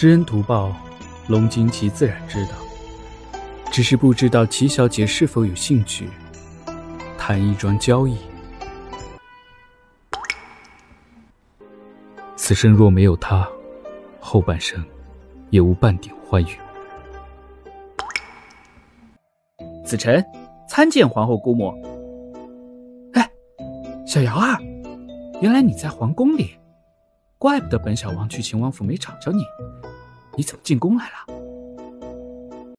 知恩图报，龙金奇自然知道，只是不知道齐小姐是否有兴趣谈一桩交易。此生若没有她，后半生也无半点欢愉。子辰，参见皇后姑母。哎，小瑶儿，原来你在皇宫里，怪不得本小王去秦王府没找着你，你怎么进宫来了？